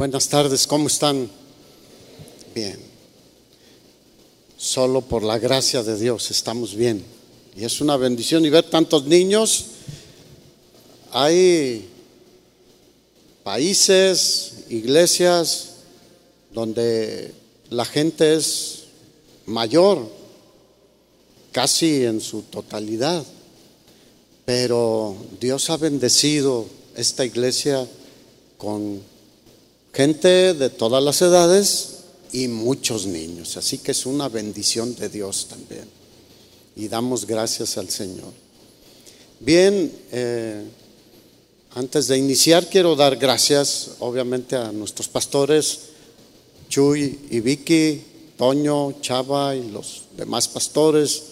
Buenas tardes, ¿cómo están? Bien. Solo por la gracia de Dios estamos bien. Y es una bendición y ver tantos niños. Hay países, iglesias donde la gente es mayor, casi en su totalidad. Pero Dios ha bendecido esta iglesia con gente de todas las edades y muchos niños. Así que es una bendición de Dios también. Y damos gracias al Señor. Bien, eh, antes de iniciar quiero dar gracias obviamente a nuestros pastores, Chuy y Vicky, Toño, Chava y los demás pastores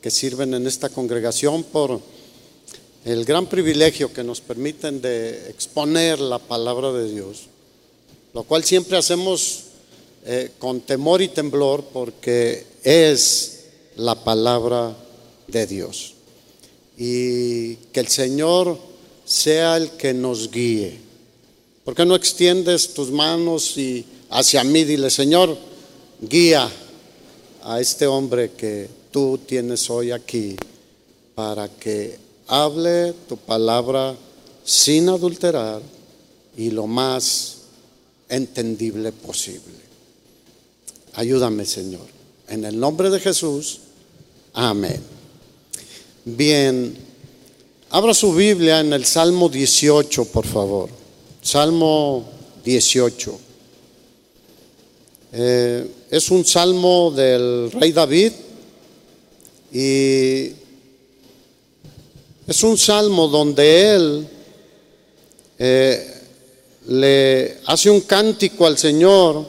que sirven en esta congregación por el gran privilegio que nos permiten de exponer la palabra de Dios, lo cual siempre hacemos eh, con temor y temblor porque es la palabra de Dios. Y que el Señor sea el que nos guíe. ¿Por qué no extiendes tus manos y hacia mí dile, Señor, guía a este hombre que tú tienes hoy aquí para que hable tu palabra sin adulterar y lo más entendible posible. Ayúdame, Señor. En el nombre de Jesús, amén. Bien, abra su Biblia en el Salmo 18, por favor. Salmo 18. Eh, es un salmo del rey David y es un salmo donde él eh, le hace un cántico al Señor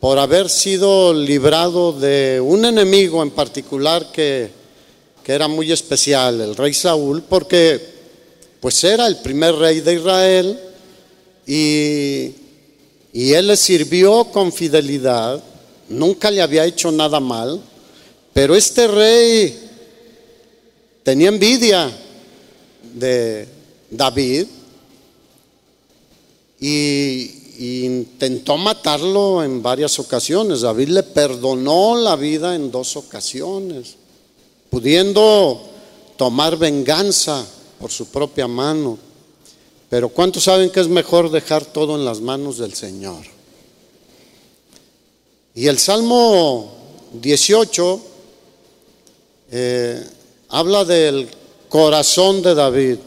por haber sido librado de un enemigo en particular que, que era muy especial, el rey Saúl, porque pues era el primer rey de Israel y, y él le sirvió con fidelidad, nunca le había hecho nada mal, pero este rey tenía envidia de David y, intentó matarlo en varias ocasiones. David le perdonó la vida en dos ocasiones, pudiendo tomar venganza por su propia mano. Pero ¿cuántos saben que es mejor dejar todo en las manos del Señor? Y el Salmo 18 eh, habla del corazón de David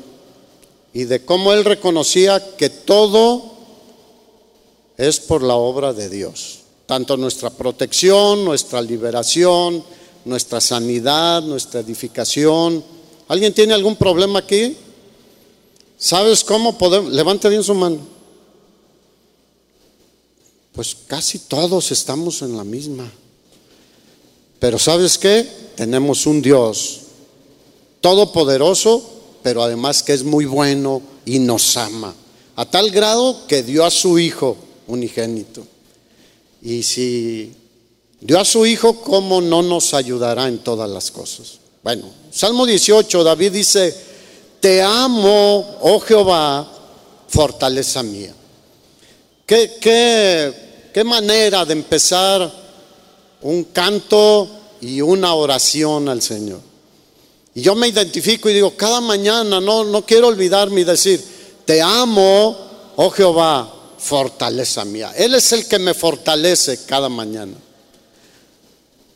y de cómo él reconocía que todo es por la obra de Dios. Tanto nuestra protección, nuestra liberación, nuestra sanidad, nuestra edificación. ¿Alguien tiene algún problema aquí? ¿Sabes cómo podemos? Levante bien su mano. Pues casi todos estamos en la misma. Pero ¿sabes qué? Tenemos un Dios todopoderoso, pero además que es muy bueno y nos ama. A tal grado que dio a su Hijo unigénito. Y si dio a su Hijo, ¿cómo no nos ayudará en todas las cosas? Bueno, Salmo 18, David dice, te amo, oh Jehová, fortaleza mía. ¿Qué, qué, qué manera de empezar un canto y una oración al Señor? Y yo me identifico y digo, cada mañana no, no quiero olvidarme y decir, te amo, oh Jehová, fortaleza mía. Él es el que me fortalece cada mañana.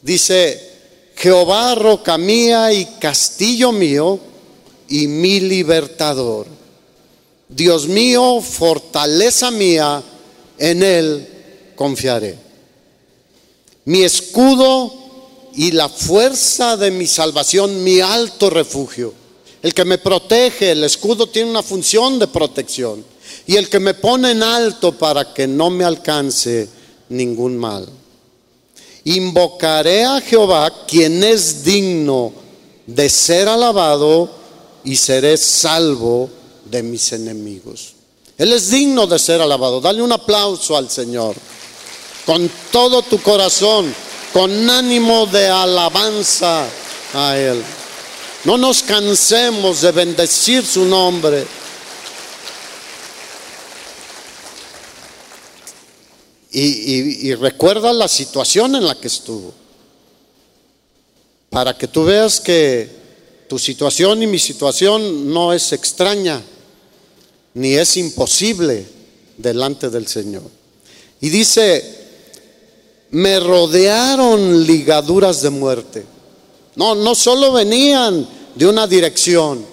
Dice, Jehová, roca mía y castillo mío y mi libertador. Dios mío, fortaleza mía, en Él confiaré. Mi escudo y la fuerza de mi salvación, mi alto refugio. El que me protege, el escudo tiene una función de protección y el que me pone en alto para que no me alcance ningún mal. Invocaré a Jehová, quien es digno de ser alabado, y seré salvo de mis enemigos. Él es digno de ser alabado. Dale un aplauso al Señor. Con todo tu corazón, con ánimo de alabanza a Él. No nos cansemos de bendecir su nombre. y, recuerda la situación en la que estuvo. Para que tú veas que tu situación y mi situación no es extraña, ni es imposible delante del Señor. Y dice, me rodearon ligaduras de muerte. No, no solo venían de una dirección,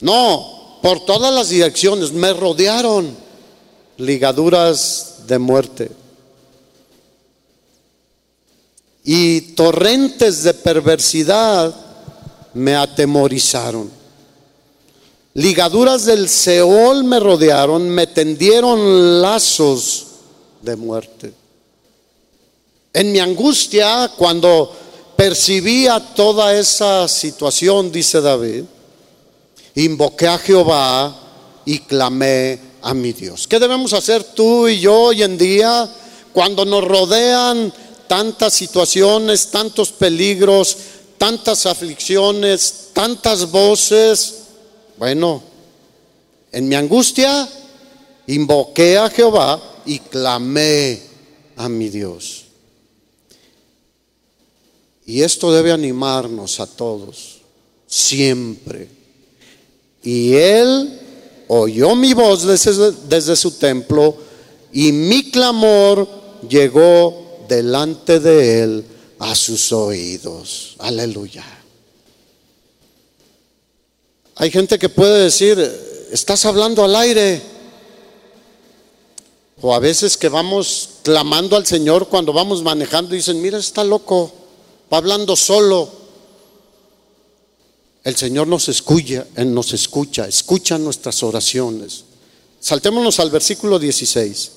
no, por todas las direcciones me rodearon ligaduras de muerte. Y torrentes de perversidad me atemorizaron. Ligaduras del Seol me rodearon, me tendieron lazos de muerte. En mi angustia, cuando percibía toda esa situación, dice David, invoqué a Jehová y clamé a mi Dios. ¿Qué debemos hacer tú y yo hoy en día cuando nos rodean tantas situaciones, tantos peligros, tantas aflicciones, tantas voces? Bueno, en mi angustia invoqué a Jehová y clamé a mi Dios. Y esto debe animarnos a todos, siempre. Y Él oyó mi voz desde, su templo y mi clamor llegó delante de él a sus oídos. Aleluya. Hay gente que puede decir, estás hablando al aire. O a veces que vamos clamando al Señor cuando vamos manejando y dicen, mira, está loco, va hablando solo. El Señor nos escucha, nos escucha, escucha nuestras oraciones. Saltémonos al versículo 16.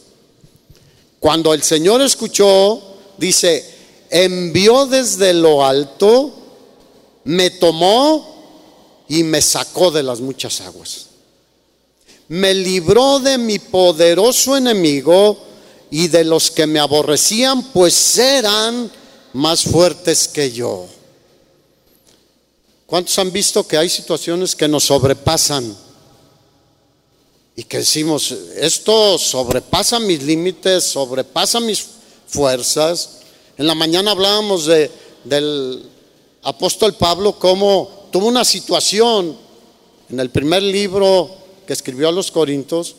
Cuando el Señor escuchó, dice, envió desde lo alto, me tomó y me sacó de las muchas aguas. Me libró de mi poderoso enemigo y de los que me aborrecían, pues eran más fuertes que yo. ¿Cuántos han visto que hay situaciones que nos sobrepasan? Y que decimos, esto sobrepasa mis límites, sobrepasa mis fuerzas. En la mañana hablábamos de, del apóstol Pablo como tuvo una situación en el primer libro que escribió a los Corintios,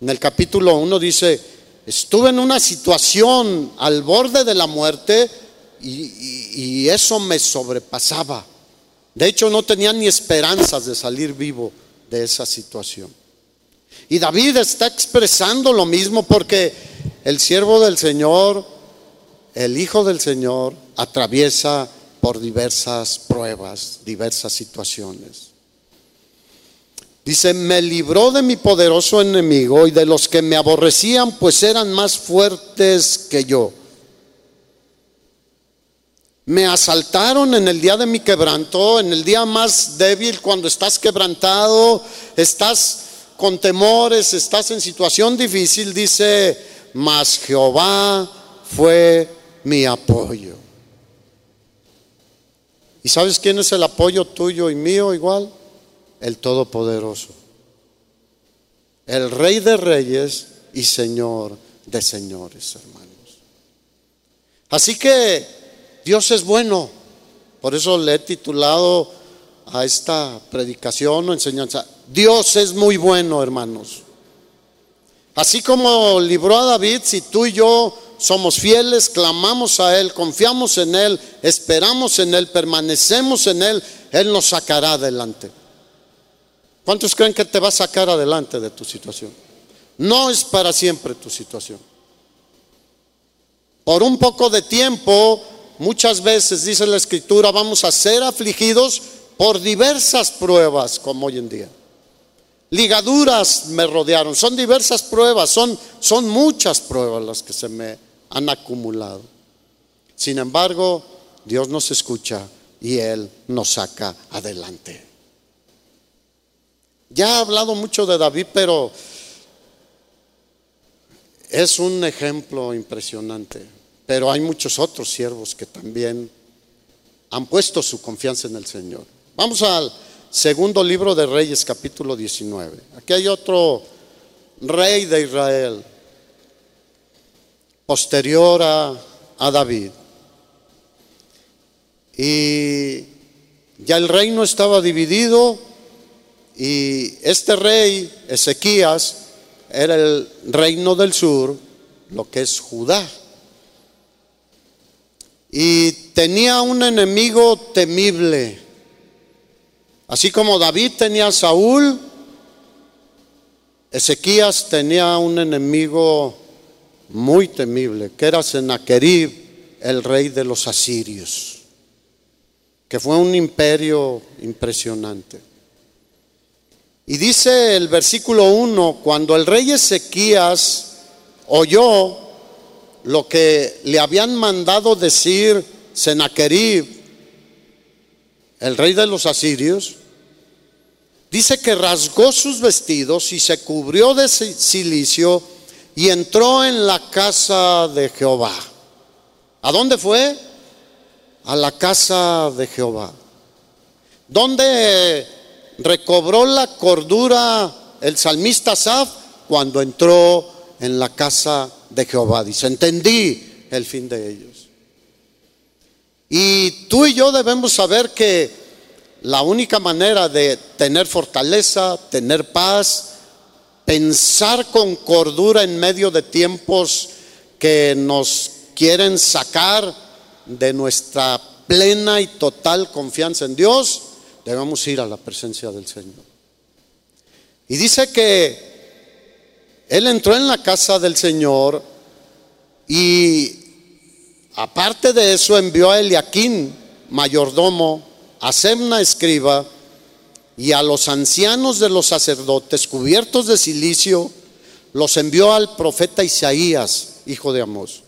en el capítulo 1 dice, estuve en una situación al borde de la muerte y eso me sobrepasaba. De hecho, no tenía ni esperanzas de salir vivo de esa situación. Y David está expresando lo mismo porque el siervo del Señor, el Hijo del Señor, atraviesa por diversas pruebas, diversas situaciones. Dice, me libró de mi poderoso enemigo y de los que me aborrecían, pues eran más fuertes que yo. Me asaltaron en el día de mi quebranto, en el día más débil, cuando estás quebrantado, estás con temores, estás en situación difícil, dice, mas Jehová fue mi apoyo. ¿Y sabes quién es el apoyo tuyo y mío igual? El Todopoderoso. El Rey de Reyes y Señor de Señores, hermanos. Así que Dios es bueno. Por eso le he titulado a esta predicación o enseñanza, Dios es muy bueno, hermanos. Así como libró a David, si tú y yo somos fieles, clamamos a Él, confiamos en Él, esperamos en Él, permanecemos en Él, Él nos sacará adelante. ¿Cuántos creen que te va a sacar adelante de tu situación? No es para siempre tu situación. Por un poco de tiempo muchas veces, dice la escritura, vamos a ser afligidos por diversas pruebas, como hoy en día. Ligaduras me rodearon, son diversas pruebas, son, son muchas pruebas las que se me han acumulado. Sin embargo, Dios nos escucha y Él nos saca adelante. Ya he hablado mucho de David, pero es un ejemplo impresionante. Pero hay muchos otros siervos que también han puesto su confianza en el Señor. Vamos al segundo libro de Reyes, capítulo 19. Aquí hay otro rey de Israel. posterior a, David. Y ya el reino estaba dividido y este rey, Ezequías, era el reino del sur, lo que es Judá. Y tenía un enemigo temible. Así como David tenía a Saúl, Ezequías tenía un enemigo muy temible, que era Sennacherib, el rey de los asirios, que fue un imperio impresionante. Y dice el versículo 1, cuando el rey Ezequías oyó lo que le habían mandado decir Sennacherib, el rey de los asirios, dice que rasgó sus vestidos y se cubrió de silicio y entró en la casa de Jehová. ¿A dónde fue? A la casa de Jehová. ¿Dónde recobró la cordura el salmista Saf cuando entró en la casa de Jehová. Dice, entendí el fin de ellos. Y tú y yo debemos saber que la única manera de tener fortaleza, tener paz, pensar con cordura en medio de tiempos que nos quieren sacar de nuestra plena y total confianza en Dios, debemos ir a la presencia del Señor. Y dice que él entró en la casa del Señor y aparte de eso envió a Eliaquín, mayordomo, a Semna escriba y a los ancianos de los sacerdotes cubiertos de silicio, los envió al profeta Isaías, hijo de Amós,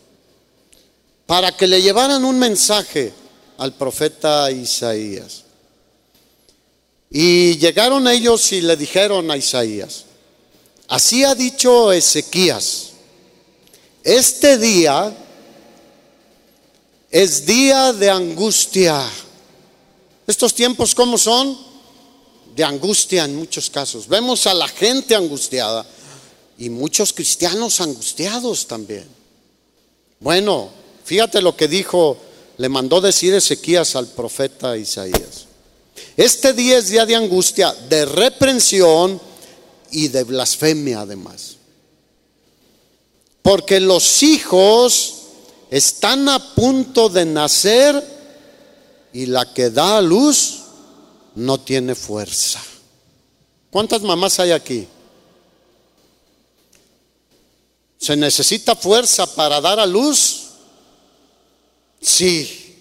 para que le llevaran un mensaje al profeta Isaías. Y llegaron ellos y le dijeron a Isaías, así ha dicho Ezequías, este día es día de angustia. Estos tiempos, ¿cómo son? De angustia en muchos casos. Vemos a la gente angustiada y muchos cristianos angustiados también. Bueno, fíjate lo que dijo, le mandó decir Ezequías al profeta Isaías. Este día es día de angustia, de reprensión y de blasfemia además. Porque los hijos están a punto de nacer y la que da a luz no tiene fuerza. ¿Cuántas mamás hay aquí? ¿Se necesita fuerza para dar a luz? Sí.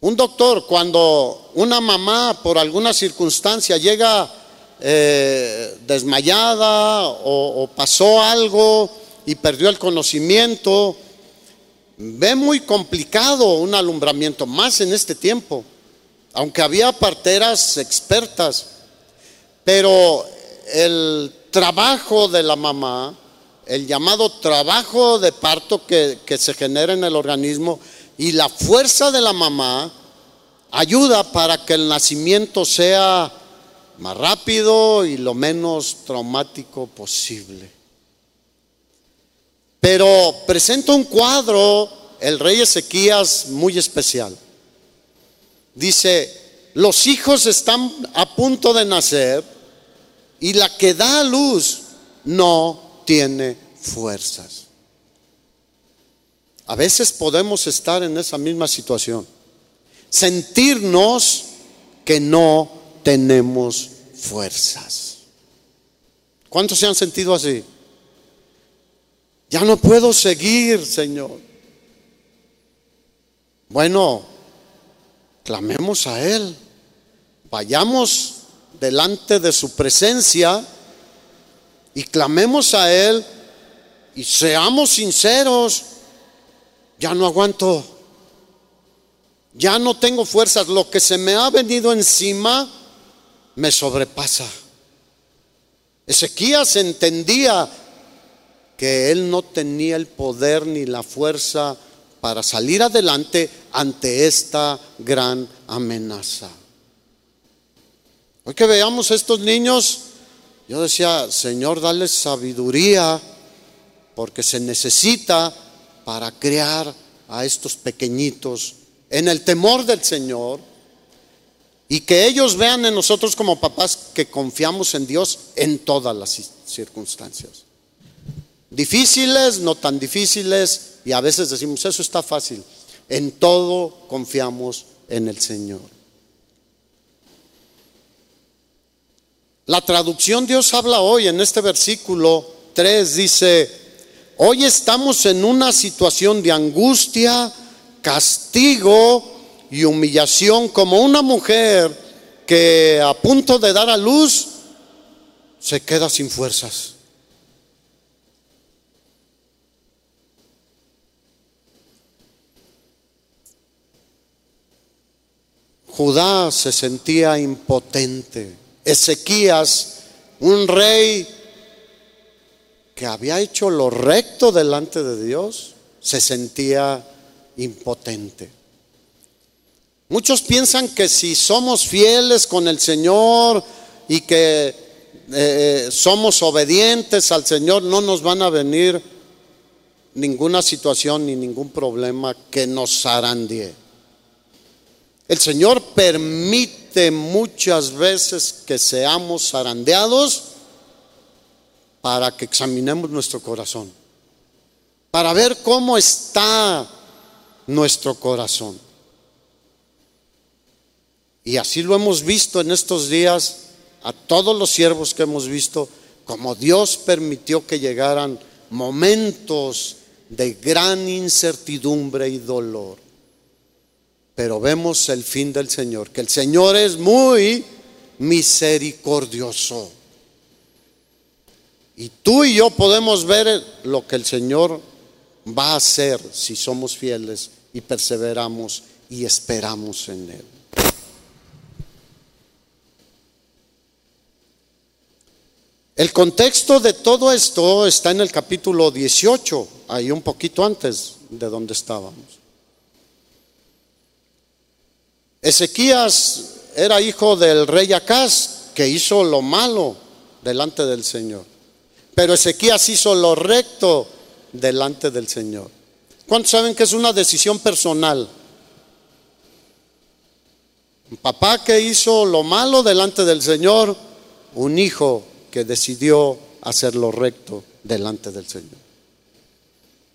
Un doctor, cuando una mamá por alguna circunstancia llega eh, desmayada o, pasó algo y perdió el conocimiento, ve muy complicado un alumbramiento, más en este tiempo, aunque había parteras expertas, pero el trabajo de la mamá, el llamado trabajo de parto que, que se genera en el organismo, y la fuerza de la mamá ayuda para que el nacimiento sea más rápido y lo menos traumático posible. Pero presenta un cuadro el rey Ezequías muy especial. Dice, los hijos están a punto de nacer y la que da a luz no tiene fuerzas. A veces podemos estar en esa misma situación. Sentirnos que no tenemos fuerzas. ¿Cuántos se han sentido así? Ya no puedo seguir, Señor. Bueno, clamemos a Él. Vayamos delante de su presencia y clamemos a Él y seamos sinceros ya no aguanto, ya no tengo fuerzas, lo que se me ha venido encima me sobrepasa. Ezequías entendía que él no tenía el poder ni la fuerza para salir adelante ante esta gran amenaza. Hoy que veamos estos niños, yo decía, Señor, dale sabiduría porque se necesita para crear a estos pequeñitos en el temor del Señor y que ellos vean en nosotros como papás que confiamos en Dios en todas las circunstancias. Difíciles, no tan difíciles, y a veces decimos, eso está fácil. En todo confiamos en el Señor. La traducción Dios habla hoy en este versículo 3 dice, hoy estamos en una situación de angustia, castigo y humillación como una mujer que a punto de dar a luz se queda sin fuerzas. Judá se sentía impotente. Ezequías, un rey que había hecho lo recto delante de Dios, se sentía impotente. Muchos piensan que si somos fieles con el Señor y que eh, somos obedientes al Señor, no nos van a venir ninguna situación ni ningún problema que nos zarandie. El Señor permite muchas veces que seamos zarandeados para que examinemos nuestro corazón, para ver cómo está nuestro corazón. Y así lo hemos visto en estos días a todos los siervos que hemos visto, como Dios permitió que llegaran momentos de gran incertidumbre y dolor. Pero vemos el fin del Señor, que el Señor es muy misericordioso. Y tú y yo podemos ver lo que el Señor va a hacer si somos fieles y perseveramos y esperamos en Él. El contexto de todo esto está en el capítulo 18, ahí un poquito antes de donde estábamos. Ezequías era hijo del rey Acaz, que hizo lo malo delante del Señor. Pero Ezequías hizo lo recto delante del Señor. ¿Cuántos saben que es una decisión personal? Un papá que hizo lo malo delante del Señor, un hijo que decidió hacer lo recto delante del Señor.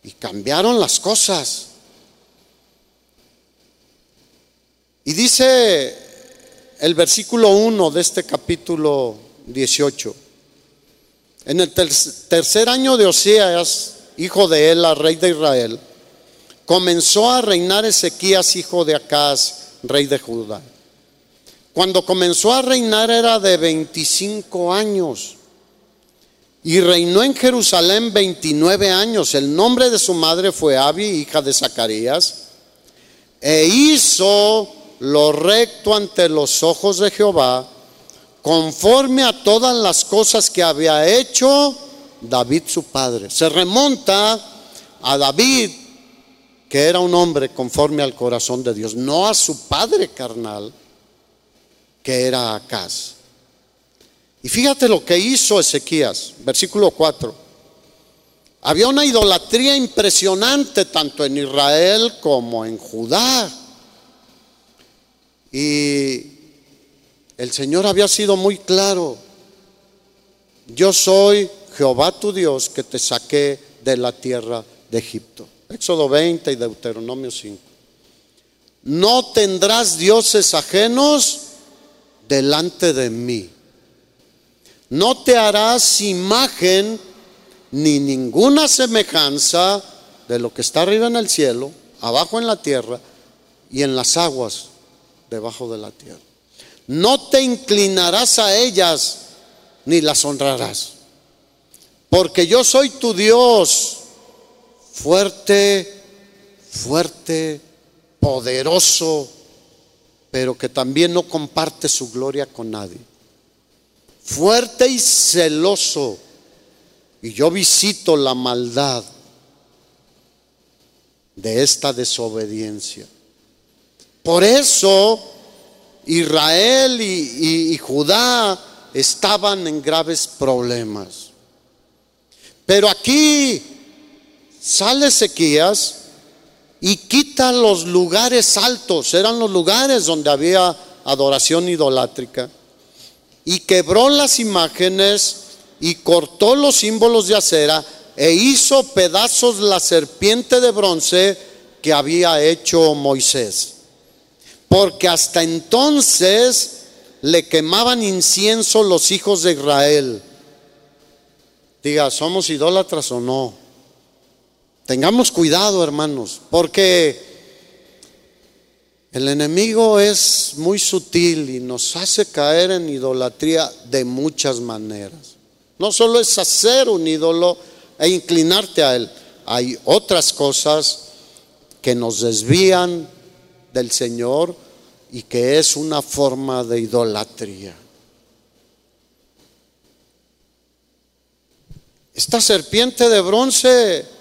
Y cambiaron las cosas. Y dice el versículo 1 de este capítulo 18. En el tercer año de Oseas, hijo de Ela, rey de Israel, comenzó a reinar Ezequías, hijo de Acaz, rey de Judá. Cuando comenzó a reinar era de 25 años y reinó en Jerusalén 29 años. El nombre de su madre fue Abi, hija de Zacarías, e hizo lo recto ante los ojos de Jehová, conforme a todas las cosas que había hecho David su padre. Se remonta a David, que era un hombre conforme al corazón de Dios, no a su padre carnal, que era Acaz. Y fíjate lo que hizo Ezequías, versículo 4. Había una idolatría impresionante tanto en Israel como en Judá. Y el Señor había sido muy claro. Yo soy Jehová tu Dios que te saqué de la tierra de Egipto. Éxodo 20 y Deuteronomio 5. No tendrás dioses ajenos delante de mí. No te harás imagen ni ninguna semejanza de lo que está arriba en el cielo, abajo en la tierra y en las aguas debajo de la tierra. No te inclinarás a ellas ni las honrarás, porque yo soy tu Dios, fuerte, fuerte, poderoso pero que también no comparte su gloria con nadie. Fuerte y celoso. Y yo visito la maldad de esta desobediencia. Por eso Israel y, Judá estaban en graves problemas. Pero aquí sale Ezequías y quita los lugares altos, eran los lugares donde había adoración idolátrica, y quebró las imágenes y cortó los símbolos de acera e hizo pedazos la serpiente de bronce que había hecho Moisés. Porque hasta entonces le quemaban incienso los hijos de Israel. Diga, ¿somos idólatras o no? Tengamos cuidado, hermanos, porque el enemigo es muy sutil y nos hace caer en idolatría de muchas maneras. No solo es hacer un ídolo e inclinarte a él, hay otras cosas que nos desvían del Señor y que es una forma de idolatría. Esta serpiente de bronce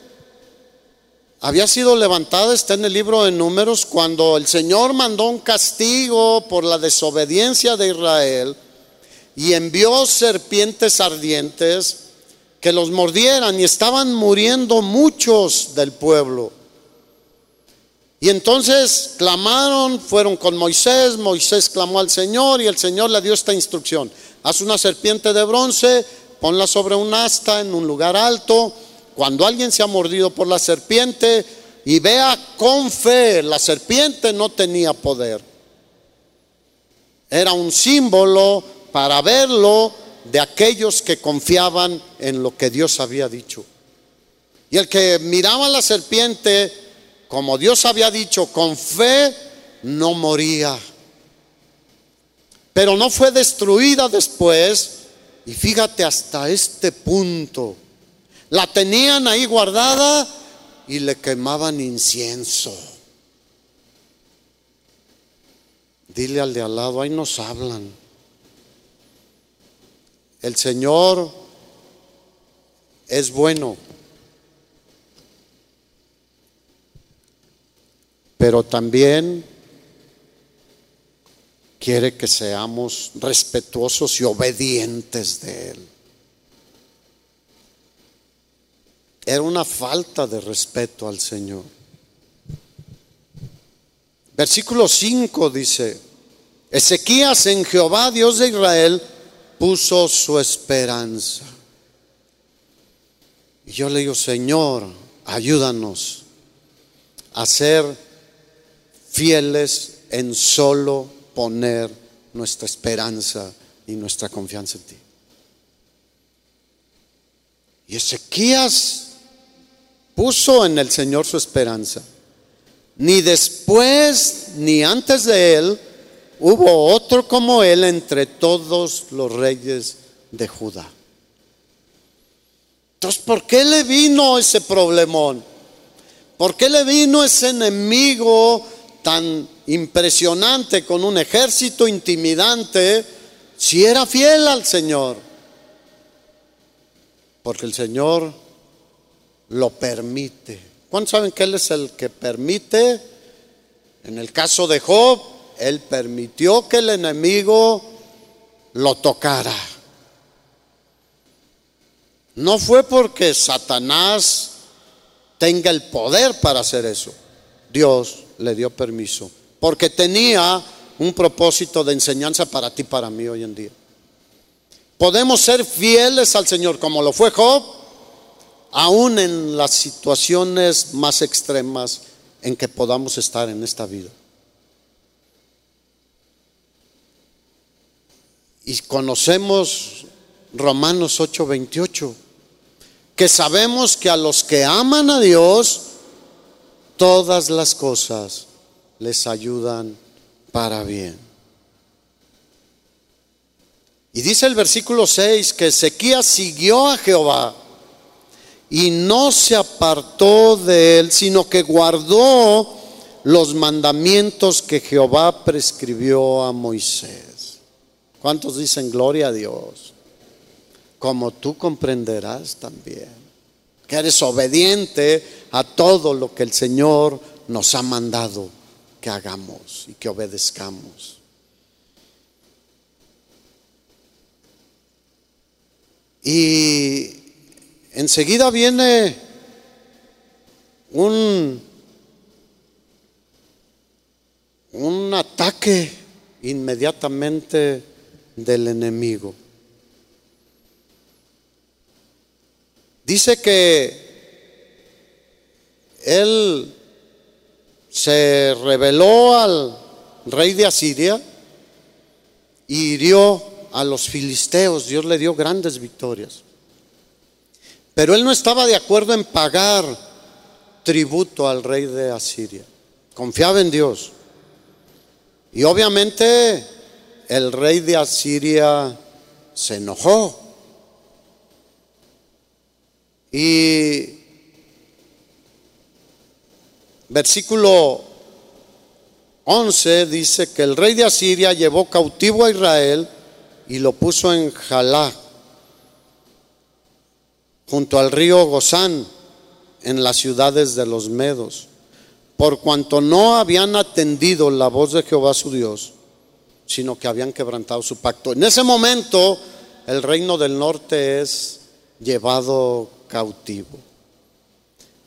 había sido levantada, está en el libro de números, cuando el Señor mandó un castigo por la desobediencia de Israel y envió serpientes ardientes que los mordieran y estaban muriendo muchos del pueblo. Y entonces clamaron, fueron con Moisés, Moisés clamó al Señor y el Señor le dio esta instrucción. Haz una serpiente de bronce, ponla sobre un asta en un lugar alto cuando alguien se ha mordido por la serpiente y vea con fe, la serpiente no tenía poder. Era un símbolo para verlo de aquellos que confiaban en lo que Dios había dicho. Y el que miraba la serpiente, como Dios había dicho, con fe, no moría. Pero no fue destruida después. Y fíjate hasta este punto la tenían ahí guardada y le quemaban incienso. Dile al de al lado, ahí nos hablan. El Señor es bueno, pero también quiere que seamos respetuosos y obedientes de Él. Era una falta de respeto al Señor. Versículo 5 dice, Ezequías en Jehová, Dios de Israel, puso su esperanza. Y yo le digo, Señor, ayúdanos a ser fieles en solo poner nuestra esperanza y nuestra confianza en ti. Y Ezequías puso en el Señor su esperanza. Ni después ni antes de él hubo otro como él entre todos los reyes de Judá. Entonces, ¿por qué le vino ese problemón? ¿Por qué le vino ese enemigo tan impresionante con un ejército intimidante si era fiel al Señor? Porque el Señor lo permite. ¿Cuántos saben que Él es el que permite? En el caso de Job, Él permitió que el enemigo lo tocara. No fue porque Satanás tenga el poder para hacer eso. Dios le dio permiso. Porque tenía un propósito de enseñanza para ti, para mí hoy en día. Podemos ser fieles al Señor como lo fue Job aún en las situaciones más extremas en que podamos estar en esta vida. Y conocemos Romanos 8:28, que sabemos que a los que aman a Dios, todas las cosas les ayudan para bien. Y dice el versículo 6 que Ezequías siguió a Jehová y no se apartó de él, sino que guardó los mandamientos que Jehová prescribió a Moisés. ¿Cuántos dicen gloria a Dios? Como tú comprenderás también, que eres obediente a todo lo que el Señor nos ha mandado que hagamos y que obedezcamos. Y Enseguida viene un, un ataque inmediatamente del enemigo. Dice que él se reveló al rey de Asiria y hirió a los filisteos. Dios le dio grandes victorias. Pero él no estaba de acuerdo en pagar tributo al rey de Asiria. Confiaba en Dios. Y obviamente el rey de Asiria se enojó. Y versículo 11 dice que el rey de Asiria llevó cautivo a Israel y lo puso en Jalá, junto al río Gozán, en las ciudades de los Medos, por cuanto no habían atendido la voz de Jehová su Dios, sino que habían quebrantado su pacto. En ese momento el reino del norte es llevado cautivo.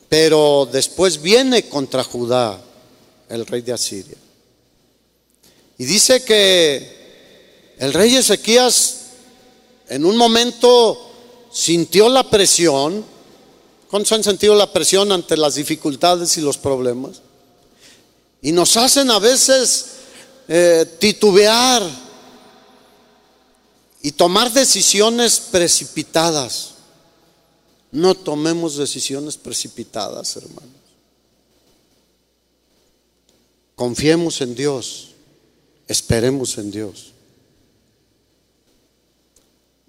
Pero después viene contra Judá el rey de Asiria. Y dice que el rey Ezequías en un momento sintió la presión. ¿Cuántos han sentido la presión ante las dificultades y los problemas? Y nos hacen a veces eh, titubear y tomar decisiones precipitadas. No tomemos decisiones precipitadas, hermanos. Confiemos en Dios, esperemos en Dios.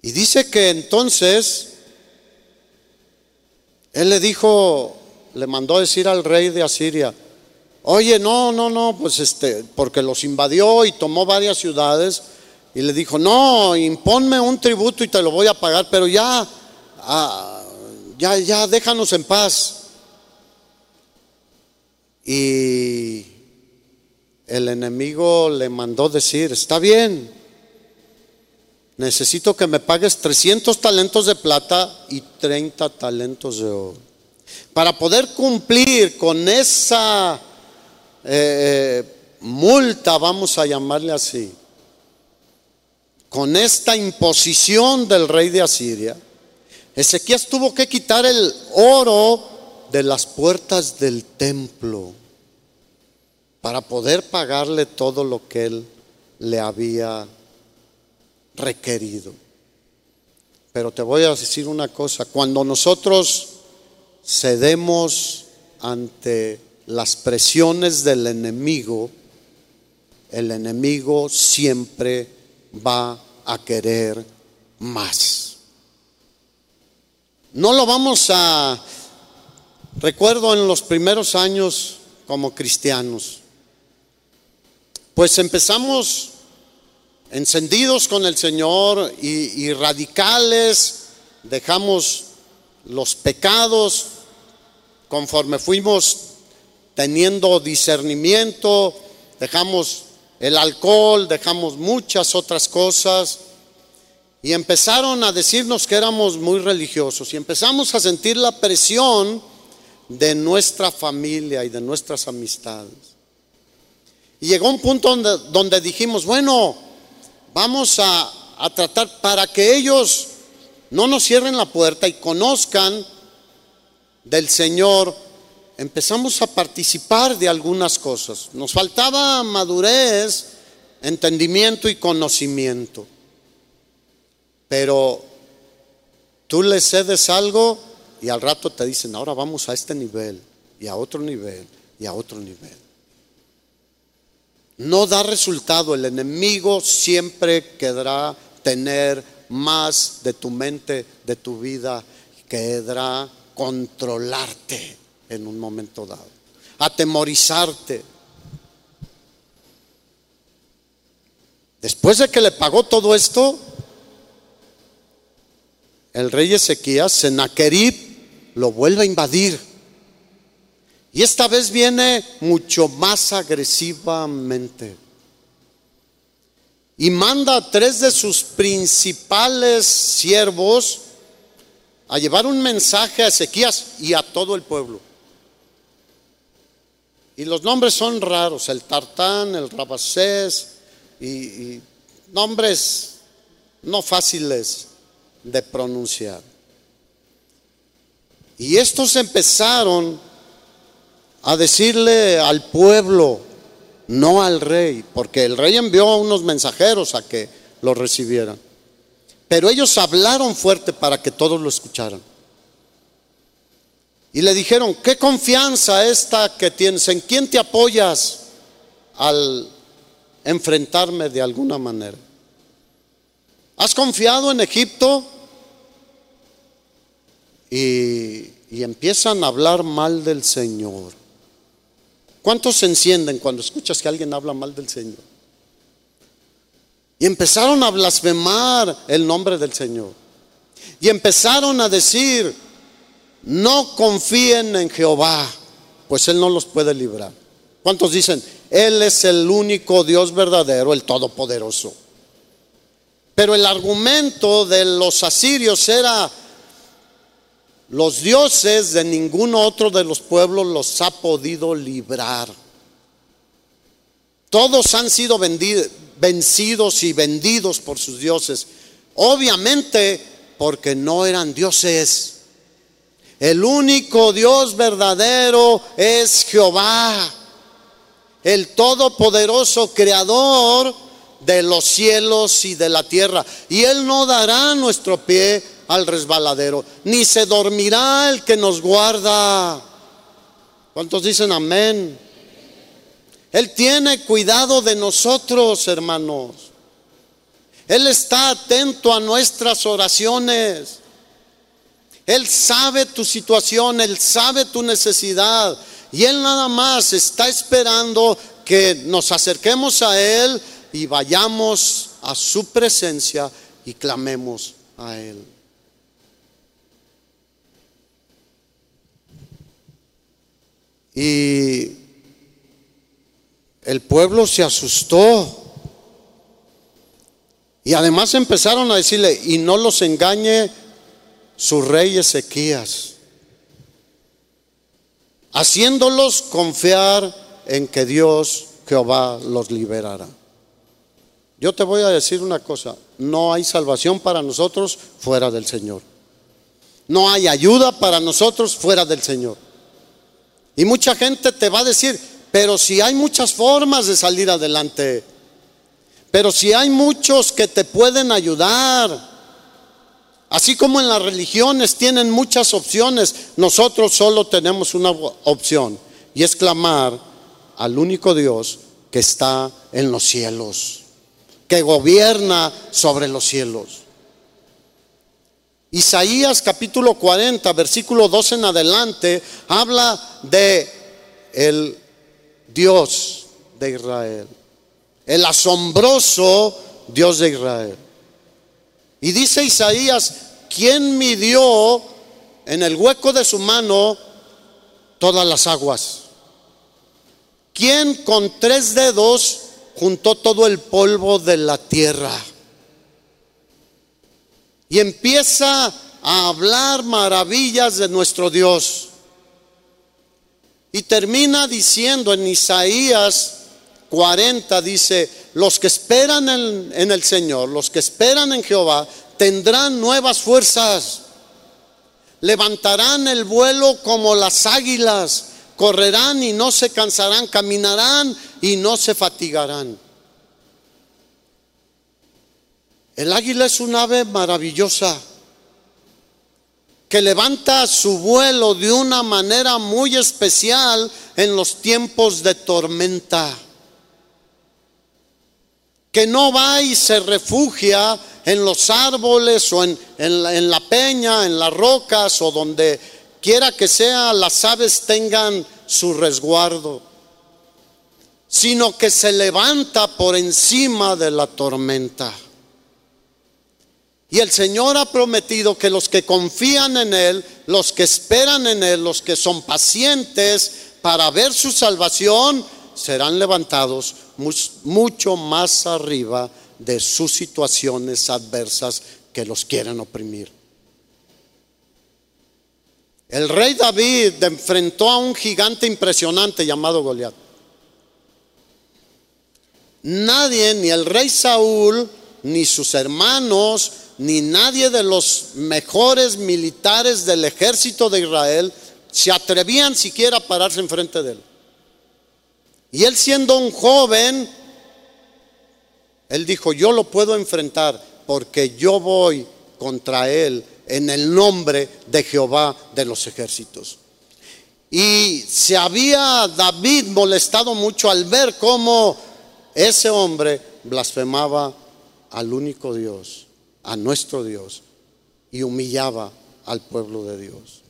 Y dice que entonces él le dijo, le mandó decir al rey de Asiria, oye, no, no, no, pues este, porque los invadió y tomó varias ciudades y le dijo, no, imponme un tributo y te lo voy a pagar, pero ya, ah, ya, ya, déjanos en paz. Y el enemigo le mandó decir, está bien, necesito que me pagues 300 talentos de plata y 30 talentos de oro. Para poder cumplir con esa eh, multa, vamos a llamarle así, con esta imposición del rey de Asiria, Ezequías tuvo que quitar el oro de las puertas del templo para poder pagarle todo lo que él le había requerido. Pero te voy a decir una cosa, cuando nosotros cedemos ante las presiones del enemigo, el enemigo siempre va a querer más. No lo vamos a... Recuerdo en los primeros años como cristianos, pues empezamos encendidos con el Señor y, radicales, dejamos los pecados conforme fuimos teniendo discernimiento, dejamos el alcohol, dejamos muchas otras cosas y empezaron a decirnos que éramos muy religiosos y empezamos a sentir la presión de nuestra familia y de nuestras amistades. Y llegó un punto donde, donde dijimos, bueno, vamos a, a tratar para que ellos no nos cierren la puerta y conozcan del Señor, empezamos a participar de algunas cosas. Nos faltaba madurez, entendimiento y conocimiento. Pero tú le cedes algo y al rato te dicen, ahora vamos a este nivel y a otro nivel y a otro nivel. No da resultado, el enemigo siempre quedará tener más de tu mente, de tu vida, quedará controlarte en un momento dado, atemorizarte. Después de que le pagó todo esto, el rey Ezequías, Sennacherib lo vuelve a invadir. Y esta vez viene mucho más agresivamente. Y manda a tres de sus principales siervos a llevar un mensaje a Ezequías y a todo el pueblo. Y los nombres son raros, el Tartán, el Rabasés, y, y nombres no fáciles de pronunciar. Y estos empezaron a decirle al pueblo, no al rey, porque el rey envió a unos mensajeros a que lo recibieran. Pero ellos hablaron fuerte para que todos lo escucharan. Y le dijeron, ¿qué confianza esta que tienes? ¿En quién te apoyas al enfrentarme de alguna manera? ¿Has confiado en Egipto? Y, y empiezan a hablar mal del Señor. ¿Cuántos se encienden cuando escuchas que alguien habla mal del Señor? Y empezaron a blasfemar el nombre del Señor. Y empezaron a decir, no confíen en Jehová, pues Él no los puede librar. ¿Cuántos dicen, Él es el único Dios verdadero, el Todopoderoso? Pero el argumento de los asirios era, los dioses de ningún otro de los pueblos los ha podido librar. Todos han sido vencidos y vendidos por sus dioses. Obviamente porque no eran dioses. El único Dios verdadero es Jehová, el todopoderoso creador de los cielos y de la tierra. Y Él no dará nuestro pie al resbaladero, ni se dormirá el que nos guarda. ¿Cuántos dicen amén? Él tiene cuidado de nosotros, hermanos. Él está atento a nuestras oraciones. Él sabe tu situación, Él sabe tu necesidad. Y Él nada más está esperando que nos acerquemos a Él y vayamos a su presencia y clamemos a Él. Y el pueblo se asustó. Y además empezaron a decirle, y no los engañe su rey Ezequías, haciéndolos confiar en que Dios Jehová los liberará. Yo te voy a decir una cosa, no hay salvación para nosotros fuera del Señor. No hay ayuda para nosotros fuera del Señor. Y mucha gente te va a decir, pero si hay muchas formas de salir adelante, pero si hay muchos que te pueden ayudar, así como en las religiones tienen muchas opciones, nosotros solo tenemos una opción y es clamar al único Dios que está en los cielos que gobierna sobre los cielos. Isaías capítulo 40, versículo 12 en adelante, habla de el Dios de Israel, el asombroso Dios de Israel. Y dice Isaías, ¿quién midió en el hueco de su mano todas las aguas? ¿Quién con tres dedos juntó todo el polvo de la tierra. Y empieza a hablar maravillas de nuestro Dios. Y termina diciendo en Isaías 40, dice, los que esperan en, en, el Señor, los que esperan en Jehová, tendrán nuevas fuerzas. Levantarán el vuelo como las águilas correrán y no se cansarán, caminarán y no se fatigarán. El águila es un ave maravillosa que levanta su vuelo de una manera muy especial en los tiempos de tormenta. Que no va y se refugia en los árboles o en, en la peña, en las rocas o donde quiera que sea, las aves tengan su resguardo, sino que se levanta por encima de la tormenta. Y el Señor ha prometido que los que confían en Él, los que esperan en Él, los que son pacientes para ver su salvación, serán levantados mucho más arriba de sus situaciones adversas que los quieren oprimir. El rey David enfrentó a un gigante impresionante llamado Goliat. Nadie, ni el rey Saúl, ni sus hermanos, ni nadie de los mejores militares del ejército de Israel se atrevían siquiera a pararse enfrente de él. Y él siendo un joven, él dijo, yo lo puedo enfrentar porque yo voy contra él en el nombre de Jehová de los ejércitos. Y se había David molestado mucho al ver cómo ese hombre blasfemaba al único Dios, a nuestro Dios, y humillaba al pueblo de Dios.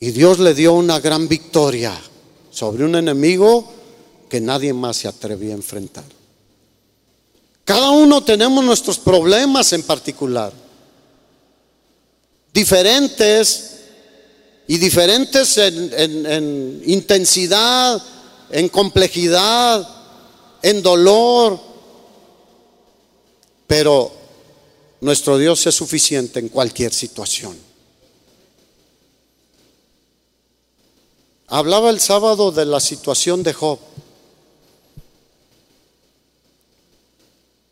Y Dios le dio una gran victoria sobre un enemigo que nadie más se atrevía a enfrentar. Cada uno tenemos nuestros problemas en particular, diferentes y diferentes en, intensidad, en complejidad, en dolor, pero nuestro Dios es suficiente en cualquier situación. Hablaba el sábado de la situación de Job.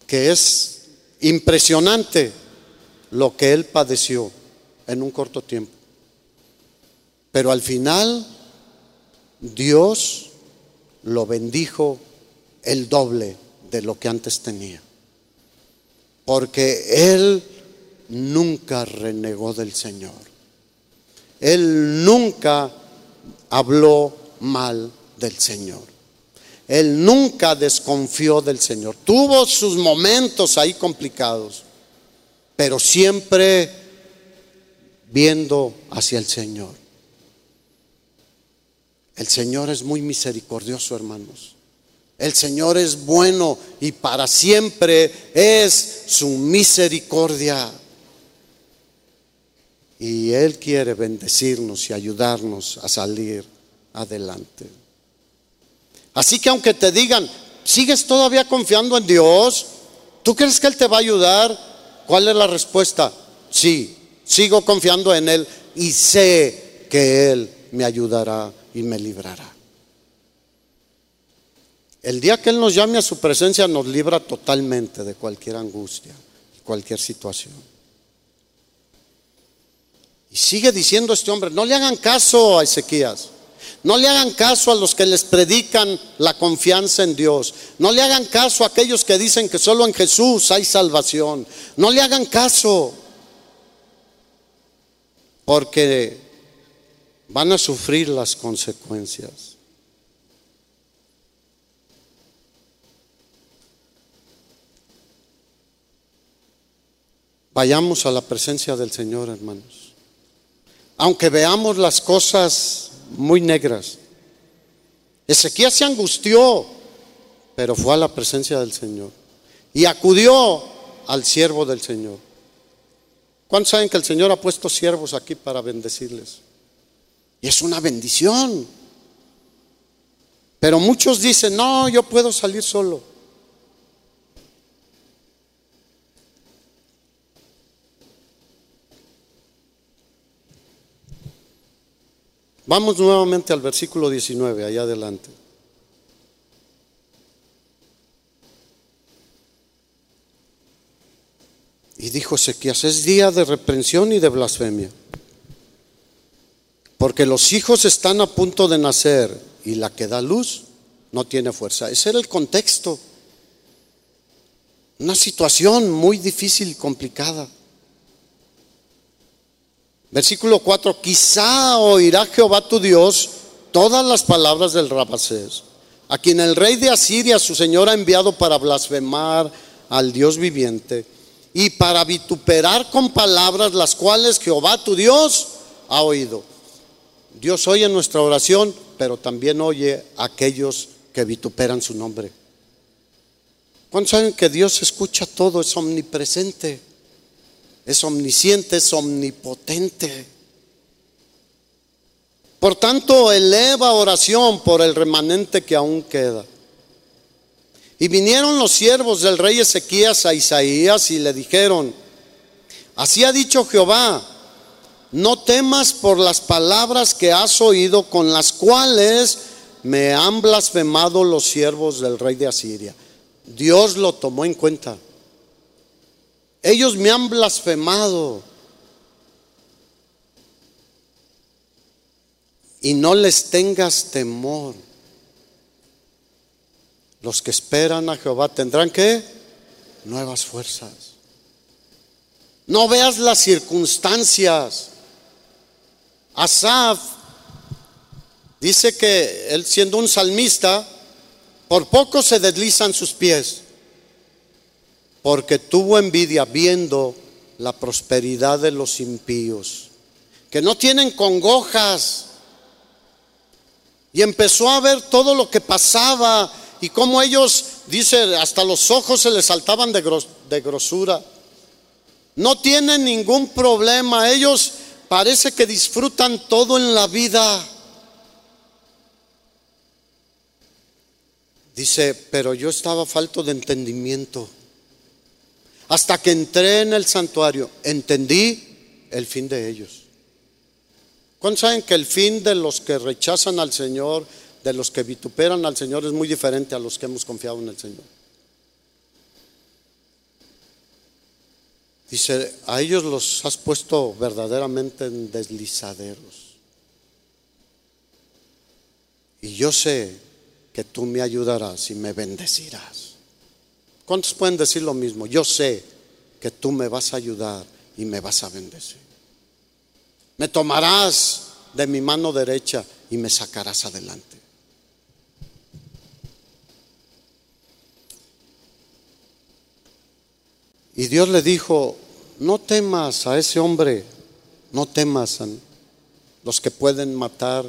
que es impresionante lo que él padeció en un corto tiempo. Pero al final Dios lo bendijo el doble de lo que antes tenía. Porque él nunca renegó del Señor. Él nunca habló mal del Señor. Él nunca desconfió del Señor. Tuvo sus momentos ahí complicados, pero siempre viendo hacia el Señor. El Señor es muy misericordioso, hermanos. El Señor es bueno y para siempre es su misericordia. Y Él quiere bendecirnos y ayudarnos a salir adelante. Así que aunque te digan, ¿sigues todavía confiando en Dios? ¿Tú crees que Él te va a ayudar? ¿Cuál es la respuesta? Sí, sigo confiando en Él y sé que Él me ayudará y me librará. El día que Él nos llame a su presencia nos libra totalmente de cualquier angustia, cualquier situación. Y sigue diciendo este hombre, no le hagan caso a Ezequías. No le hagan caso a los que les predican la confianza en Dios. No le hagan caso a aquellos que dicen que solo en Jesús hay salvación. No le hagan caso. Porque van a sufrir las consecuencias. Vayamos a la presencia del Señor, hermanos. Aunque veamos las cosas muy negras. Ezequiel se angustió, pero fue a la presencia del Señor y acudió al siervo del Señor. ¿Cuántos saben que el Señor ha puesto siervos aquí para bendecirles? Y es una bendición. Pero muchos dicen, no, yo puedo salir solo. Vamos nuevamente al versículo 19, allá adelante. Y dijo Ezequías, es día de reprensión y de blasfemia, porque los hijos están a punto de nacer y la que da luz no tiene fuerza. Ese era el contexto. Una situación muy difícil y complicada. Versículo 4, quizá oirá Jehová tu Dios todas las palabras del Rabasés, a quien el rey de Asiria, su señor, ha enviado para blasfemar al Dios viviente y para vituperar con palabras las cuales Jehová tu Dios ha oído. Dios oye nuestra oración, pero también oye a aquellos que vituperan su nombre. ¿Cuántos saben que Dios escucha todo, es omnipresente? Es omnisciente, es omnipotente. Por tanto, eleva oración por el remanente que aún queda. Y vinieron los siervos del rey Ezequías a Isaías y le dijeron, así ha dicho Jehová, no temas por las palabras que has oído con las cuales me han blasfemado los siervos del rey de Asiria. Dios lo tomó en cuenta. Ellos me han blasfemado. Y no les tengas temor. Los que esperan a Jehová tendrán que nuevas fuerzas. No veas las circunstancias. Asaf dice que él siendo un salmista, por poco se deslizan sus pies, porque tuvo envidia viendo la prosperidad de los impíos, que no tienen congojas. Y empezó a ver todo lo que pasaba y cómo ellos, dice, hasta los ojos se les saltaban de, de grosura. No tienen ningún problema. Ellos parece que disfrutan todo en la vida. Dice, pero yo estaba falto de entendimiento. Hasta que entré en el santuario, entendí el fin de ellos. ¿Cuántos saben que el fin de los que rechazan al Señor, de los que vituperan al Señor, es muy diferente a los que hemos confiado en el Señor? Dice, a ellos los has puesto verdaderamente en deslizaderos. Y yo sé que tú me ayudarás y me bendecirás. ¿Cuántos pueden decir lo mismo? Yo sé que tú me vas a ayudar y me vas a bendecir. Me tomarás de mi mano derecha y me sacarás adelante. Y Dios le dijo, no temas a ese hombre, no temas a los que pueden matar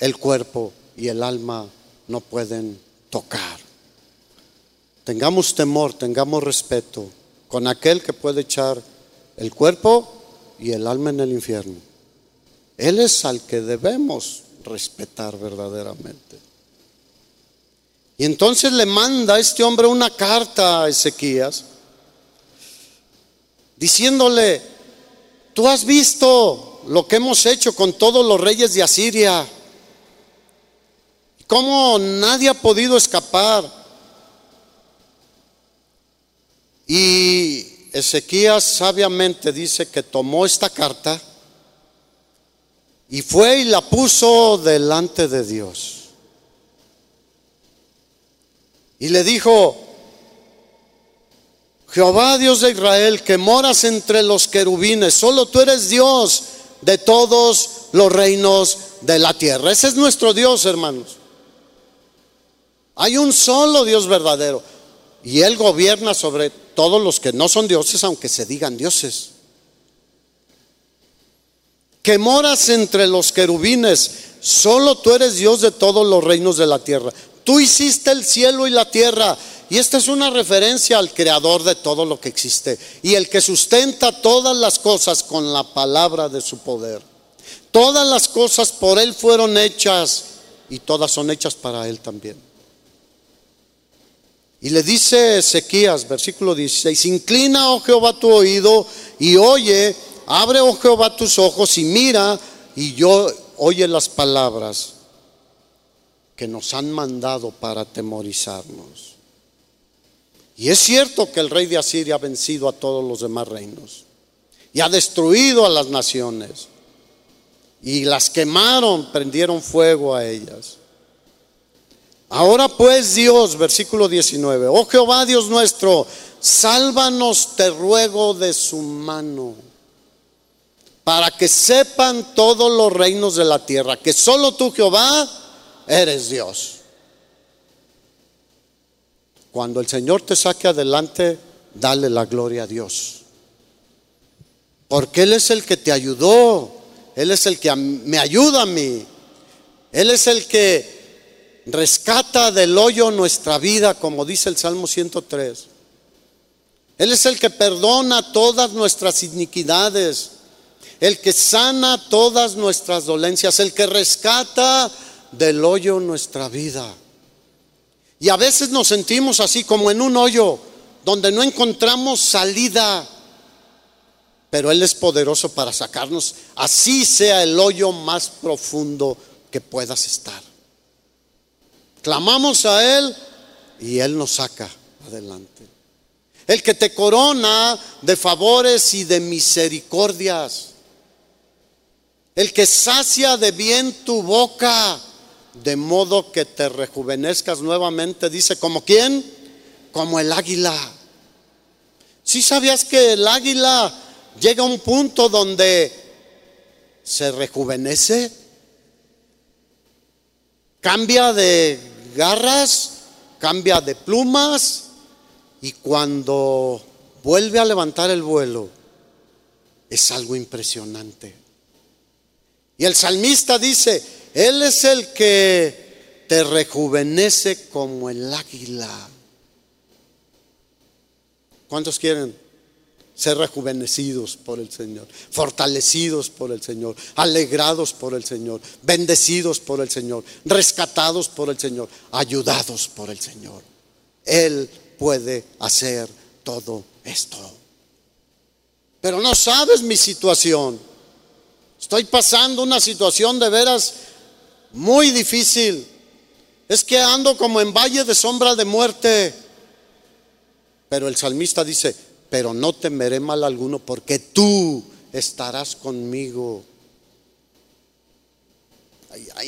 el cuerpo y el alma no pueden tocar. Tengamos temor, tengamos respeto con aquel que puede echar el cuerpo y el alma en el infierno. Él es al que debemos respetar verdaderamente. Y entonces le manda a este hombre una carta a Ezequías diciéndole, tú has visto lo que hemos hecho con todos los reyes de Asiria, cómo nadie ha podido escapar. Y Ezequías sabiamente dice que tomó esta carta y fue y la puso delante de Dios. Y le dijo, Jehová Dios de Israel, que moras entre los querubines, solo tú eres Dios de todos los reinos de la tierra. Ese es nuestro Dios, hermanos. Hay un solo Dios verdadero. Y Él gobierna sobre todos los que no son dioses, aunque se digan dioses. Que moras entre los querubines, solo tú eres Dios de todos los reinos de la tierra. Tú hiciste el cielo y la tierra y esta es una referencia al creador de todo lo que existe y el que sustenta todas las cosas con la palabra de su poder. Todas las cosas por Él fueron hechas y todas son hechas para Él también. Y le dice Ezequías, versículo 16, inclina, oh Jehová, tu oído y oye, abre, oh Jehová, tus ojos y mira y yo oye las palabras que nos han mandado para atemorizarnos. Y es cierto que el rey de Asiria ha vencido a todos los demás reinos y ha destruido a las naciones y las quemaron, prendieron fuego a ellas. Ahora pues Dios, versículo 19, oh Jehová Dios nuestro, sálvanos, te ruego, de su mano, para que sepan todos los reinos de la tierra, que solo tú Jehová eres Dios. Cuando el Señor te saque adelante, dale la gloria a Dios. Porque Él es el que te ayudó. Él es el que me ayuda a mí. Él es el que rescata del hoyo nuestra vida, como dice el Salmo 103. Él es el que perdona todas nuestras iniquidades, el que sana todas nuestras dolencias, el que rescata del hoyo nuestra vida. Y a veces nos sentimos así como en un hoyo donde no encontramos salida. pero Él es poderoso para sacarnos, así sea el hoyo más profundo que puedas estar. Clamamos a Él y Él nos saca adelante. El que te corona de favores y de misericordias. El que sacia de bien tu boca, de modo que te rejuvenezcas nuevamente, dice, ¿como quién? Como el águila. Si sabías que el águila llega a un punto donde se rejuvenece? Cambia de garras, cambia de plumas y cuando vuelve a levantar el vuelo es algo impresionante. Y el salmista dice, Él es el que te rejuvenece como el águila. ¿Cuántos quieren ser rejuvenecidos por el Señor, fortalecidos por el Señor, alegrados por el Señor, bendecidos por el Señor, rescatados por el Señor, ayudados por el Señor. Él puede hacer todo esto. Pero no sabes mi situación. Estoy pasando una situación de veras muy difícil. Es que ando como en valle de sombra de muerte. Pero el salmista dice, pero no temeré mal alguno porque tú estarás conmigo.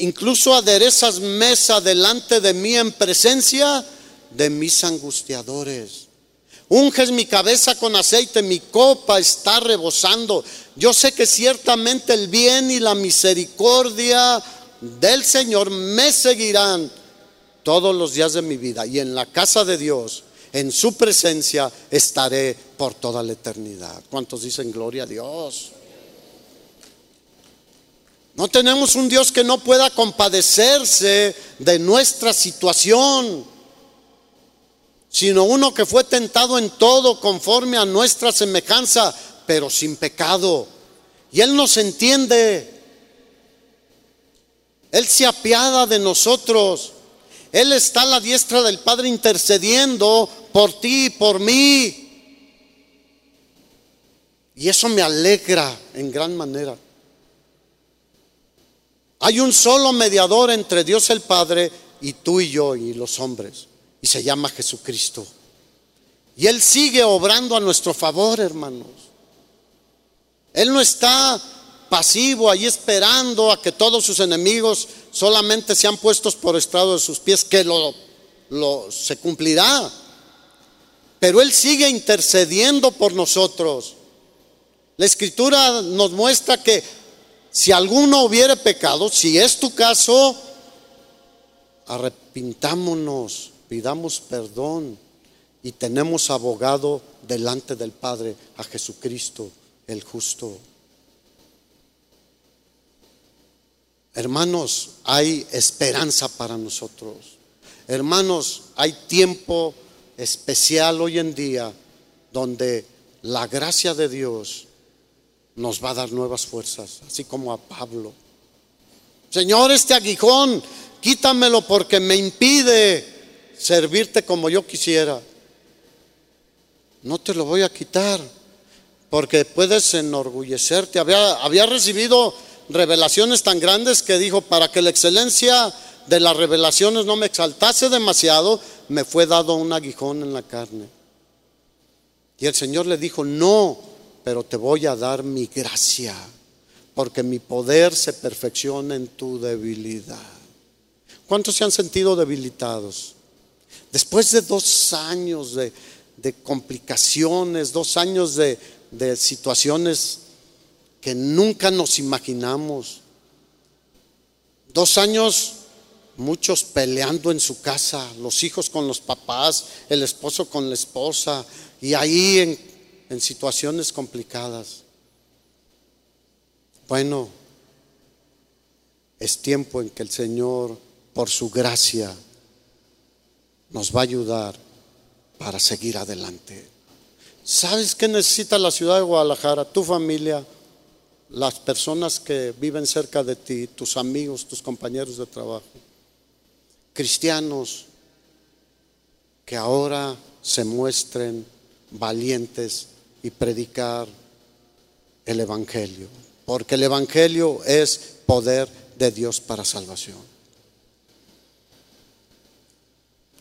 Incluso aderezas mesa delante de mí en presencia de mis angustiadores. Unges mi cabeza con aceite, mi copa está rebosando. Yo sé que ciertamente el bien y la misericordia del Señor me seguirán todos los días de mi vida. Y en la casa de Dios en su presencia estaré por toda la eternidad. ¿Cuántos dicen gloria a Dios? No tenemos un Dios que no pueda compadecerse de nuestra situación, sino uno que fue tentado en todo conforme a nuestra semejanza, pero sin pecado. Y Él nos entiende. Él se apiada de nosotros. Él está a la diestra del Padre intercediendo por ti, por mí. Y eso me alegra en gran manera. Hay un solo mediador entre Dios el Padre y tú y yo y los hombres. Y se llama Jesucristo. Y Él sigue obrando a nuestro favor, hermanos. Él no está pasivo ahí esperando a que todos sus enemigos solamente sean puestos por estrado de sus pies, que lo, lo se cumplirá. Pero Él sigue intercediendo por nosotros. La escritura nos muestra que si alguno hubiere pecado, si es tu caso, arrepintámonos, pidamos perdón y tenemos abogado delante del Padre a Jesucristo el justo. Hermanos, hay esperanza para nosotros. Hermanos, hay tiempo especial hoy en día donde la gracia de Dios nos va a dar nuevas fuerzas, así como a Pablo. Señor, este aguijón, quítamelo porque me impide servirte como yo quisiera. No te lo voy a quitar porque puedes enorgullecerte. Había, había recibido revelaciones tan grandes que dijo, para que la excelencia de las revelaciones no me exaltase demasiado, me fue dado un aguijón en la carne. Y el Señor le dijo, no, pero te voy a dar mi gracia, porque mi poder se perfecciona en tu debilidad. ¿Cuántos se han sentido debilitados? Después de dos años de, complicaciones, dos años de, situaciones que nunca nos imaginamos. Dos años, muchos peleando en su casa, los hijos con los papás, el esposo con la esposa, y ahí en, situaciones complicadas. Bueno, es tiempo en que el Señor, por su gracia, nos va a ayudar para seguir adelante. ¿Sabes qué necesita la ciudad de Guadalajara? Tu familia, las personas que viven cerca de ti, tus amigos, tus compañeros de trabajo, cristianos que ahora se muestren valientes y predicar el Evangelio, porque el Evangelio es poder de Dios para salvación.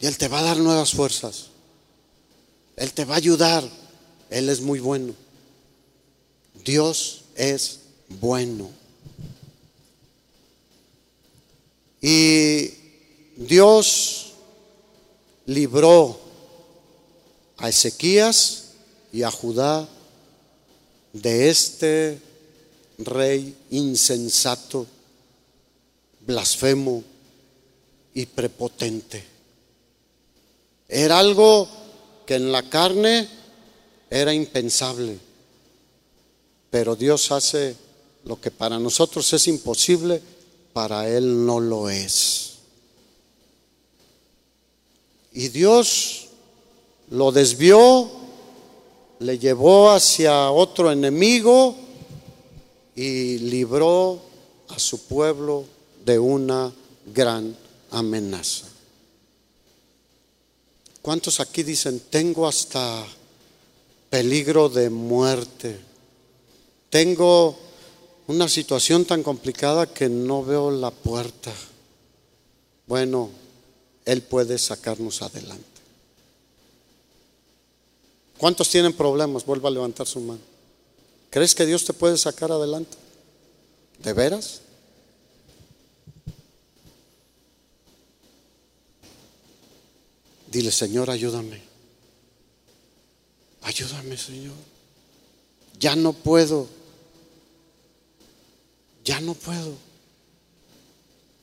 Y Él te va a dar nuevas fuerzas. Él te va a ayudar. Él es muy bueno. Dios es bueno. Y Dios libró a Ezequías y a Judá de este rey insensato, blasfemo y prepotente. Era algo que en la carne era impensable, pero Dios hace lo que para nosotros es imposible, para Él no lo es. Y Dios lo desvió, le llevó hacia otro enemigo y libró a su pueblo de una gran amenaza. ¿Cuántos aquí dicen, tengo hasta peligro de muerte? Tengo una situación tan complicada que no veo la puerta. Bueno, Él puede sacarnos adelante. ¿Cuántos tienen problemas? Vuelva a levantar su mano. ¿Crees que Dios te puede sacar adelante? ¿De veras? Dile, Señor, ayúdame. Ayúdame, Señor. Ya no puedo. Ya no puedo.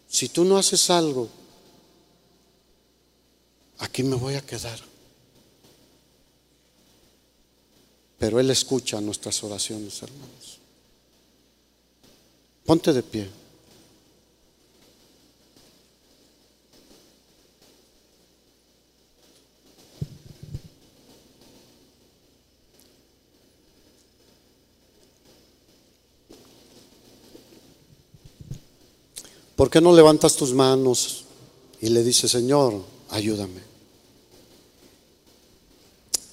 Si tú no haces algo, aquí me voy a quedar. Pero Él escucha nuestras oraciones, hermanos. Ponte de pie. ¿Por qué no levantas tus manos y le dices, Señor, ayúdame?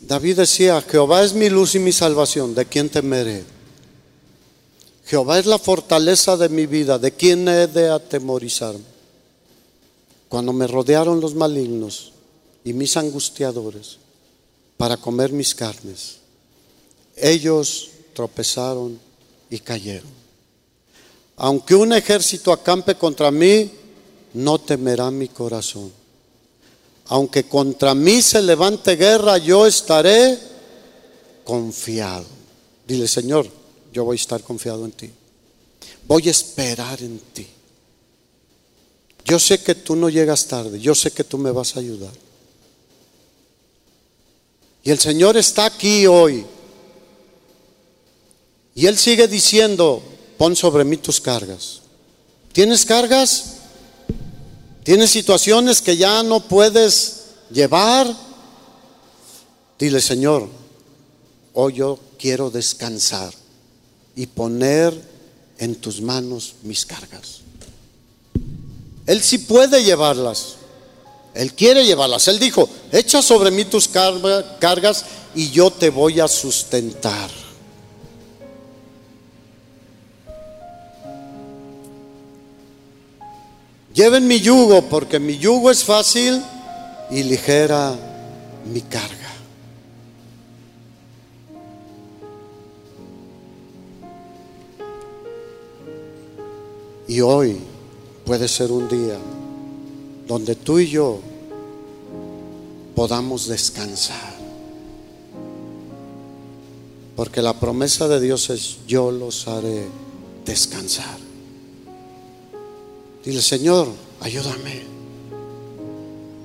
David decía, Jehová es mi luz y mi salvación, ¿de quién temeré? Jehová es la fortaleza de mi vida, ¿de quién he de atemorizarme? Cuando me rodearon los malignos y mis angustiadores para comer mis carnes, ellos tropezaron y cayeron. Aunque un ejército acampe contra mí, no temerá mi corazón. Aunque contra mí se levante guerra, yo estaré confiado. Dile, Señor, yo voy a estar confiado en ti. Voy a esperar en ti. Yo sé que tú no llegas tarde, yo sé que tú me vas a ayudar. Y el Señor está aquí hoy. Y Él sigue diciendo, pon sobre mí tus cargas. ¿Tienes cargas? ¿Tienes situaciones que ya no puedes llevar? Dile, Señor, hoy yo quiero descansar y poner en tus manos mis cargas. Él sí puede llevarlas. Él quiere llevarlas. Él dijo, echa sobre mí tus cargas y yo te voy a sustentar. Lleven mi yugo, porque mi yugo es fácil y ligera mi carga. Y hoy puede ser un día donde tú y yo podamos descansar. Porque la promesa de Dios es, yo los haré descansar. Dile, Señor, ayúdame.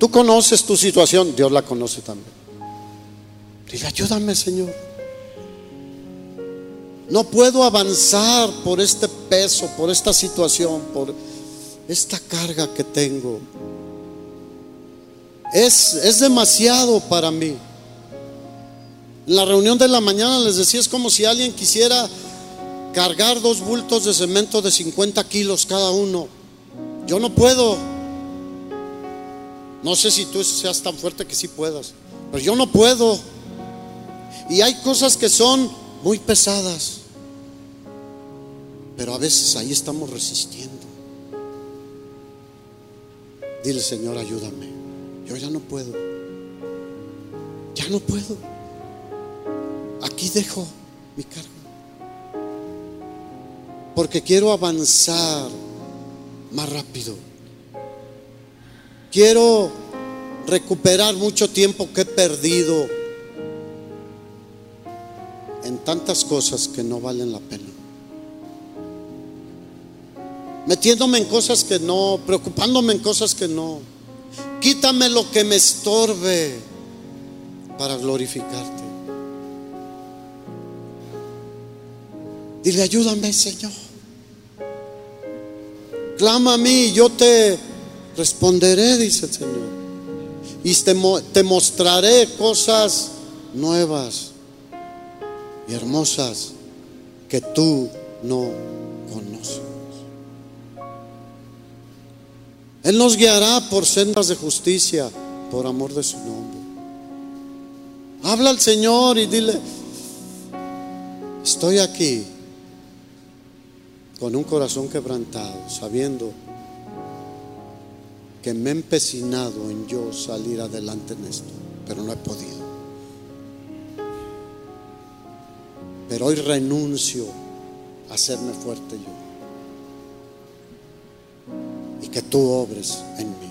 Tú conoces tu situación, Dios la conoce también. Dile, ayúdame, Señor. No puedo avanzar por este peso, por esta situación, por esta carga que tengo. Es, es demasiado para mí. En la reunión de la mañana les decía, es como si alguien quisiera cargar dos bultos de cemento de 50 kilos cada uno. Yo no puedo. No sé si tú seas tan fuerte que sí puedas, pero yo no puedo. Y hay cosas que son muy pesadas. Pero a veces ahí estamos resistiendo. Dile, Señor, ayúdame. Yo ya no puedo. Ya no puedo. Aquí dejo mi cargo. Porque quiero avanzar más rápido. Quiero recuperar mucho tiempo que he perdido en tantas cosas que no valen la pena. Metiéndome en cosas que no, preocupándome en cosas que no. Quítame lo que me estorbe para glorificarte. Dile, ayúdame, Señor. Clama a mí yo te responderé, dice el Señor. Y te, te mostraré cosas nuevas y hermosas que tú no conoces. Él nos guiará por sendas de justicia, por amor de su nombre. Habla al Señor y dile, estoy aquí con un corazón quebrantado, sabiendo que me he empecinado en yo salir adelante en esto, pero no he podido. Pero hoy renuncio a hacerme fuerte yo. Y que tú obres en mí.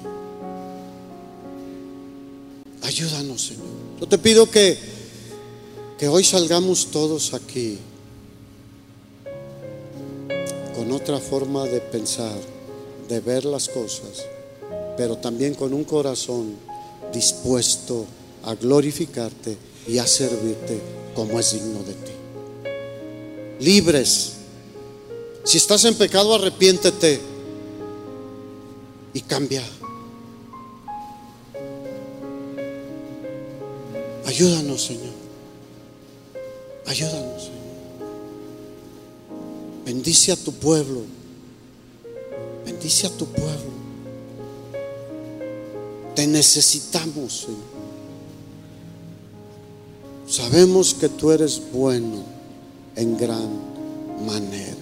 Ayúdanos, Señor. Yo te pido que, que hoy salgamos todos aquí otra forma de pensar, de ver las cosas, pero también con un corazón dispuesto a glorificarte y a servirte como es digno de ti. Libres. Si estás en pecado, arrepiéntete y cambia. Ayúdanos, Señor. Ayúdanos, Señor. Bendice a tu pueblo. Bendice a tu pueblo. Te necesitamos, Señor. Sabemos que tú eres bueno en gran manera.